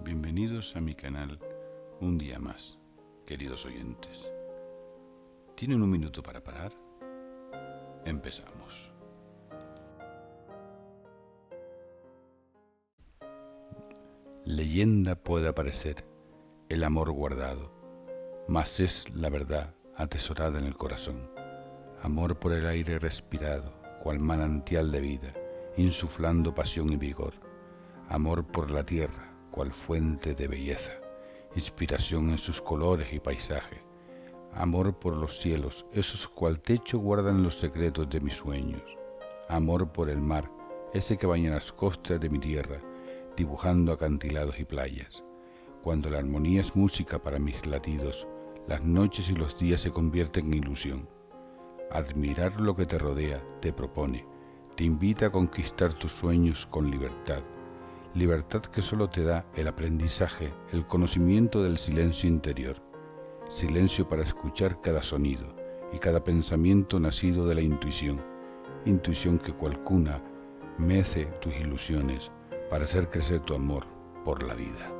Bienvenidos a mi canal un día más, queridos oyentes. ¿Tienen un minuto para parar? Empezamos. Leyenda puede aparecer el amor guardado, mas es la verdad atesorada en el corazón. Amor por el aire respirado, cual manantial de vida, insuflando pasión y vigor. Amor por la tierra, cual fuente de belleza, inspiración en sus colores y paisaje, amor por los cielos, esos cual techo guardan los secretos de mis sueños, amor por el mar, ese que baña las costas de mi tierra, dibujando acantilados y playas. Cuando la armonía es música para mis latidos, las noches y los días se convierten en ilusión. Admirar lo que te rodea te propone, te invita a conquistar tus sueños con libertad libertad que solo te da el aprendizaje, el conocimiento del silencio interior, silencio para escuchar cada sonido y cada pensamiento nacido de la intuición, intuición que cual cuna mece tus ilusiones para hacer crecer tu amor por la vida.